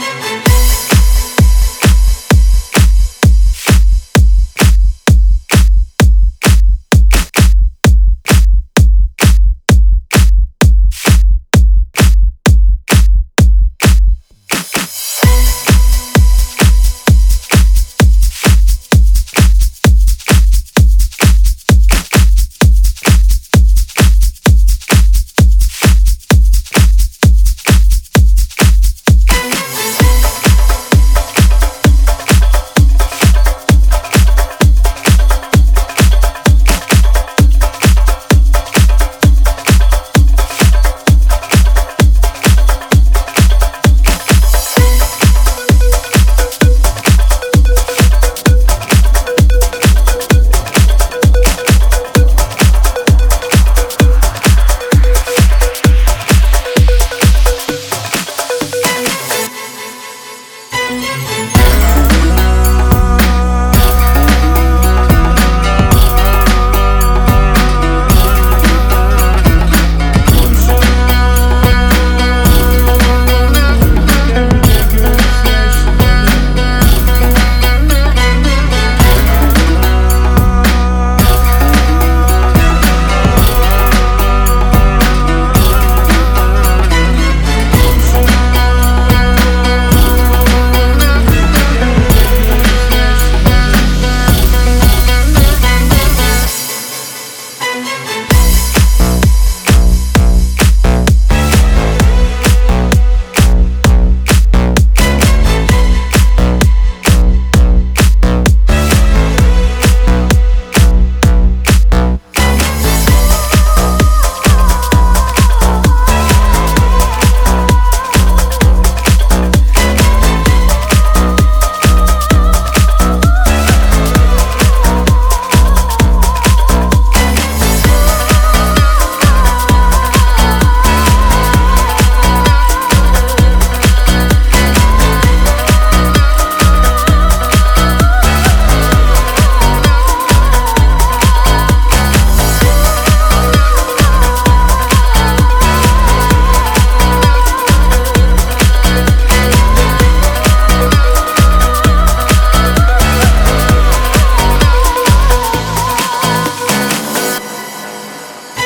Thank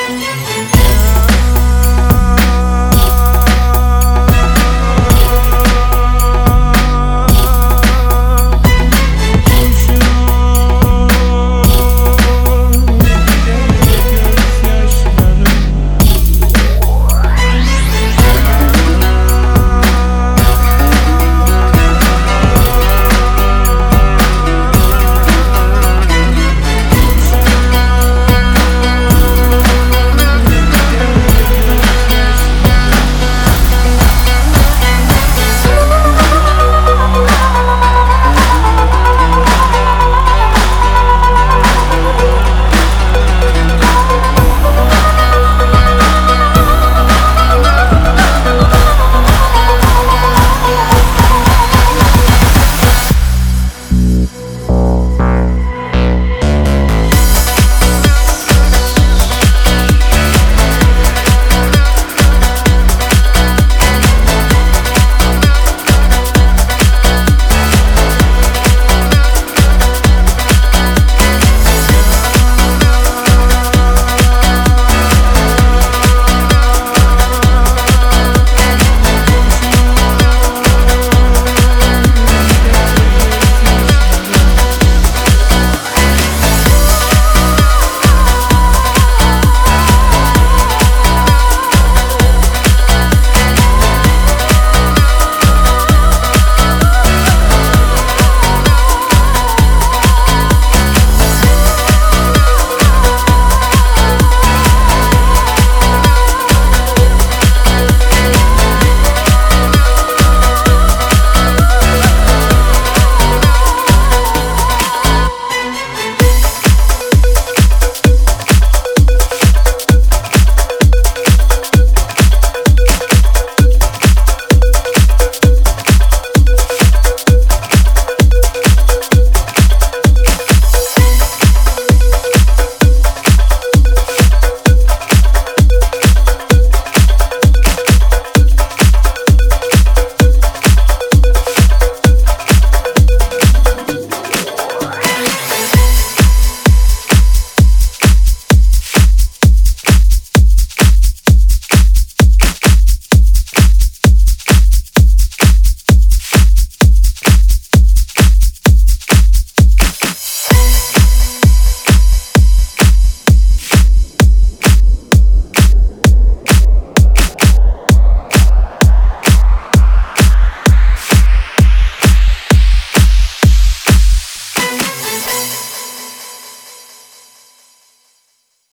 Música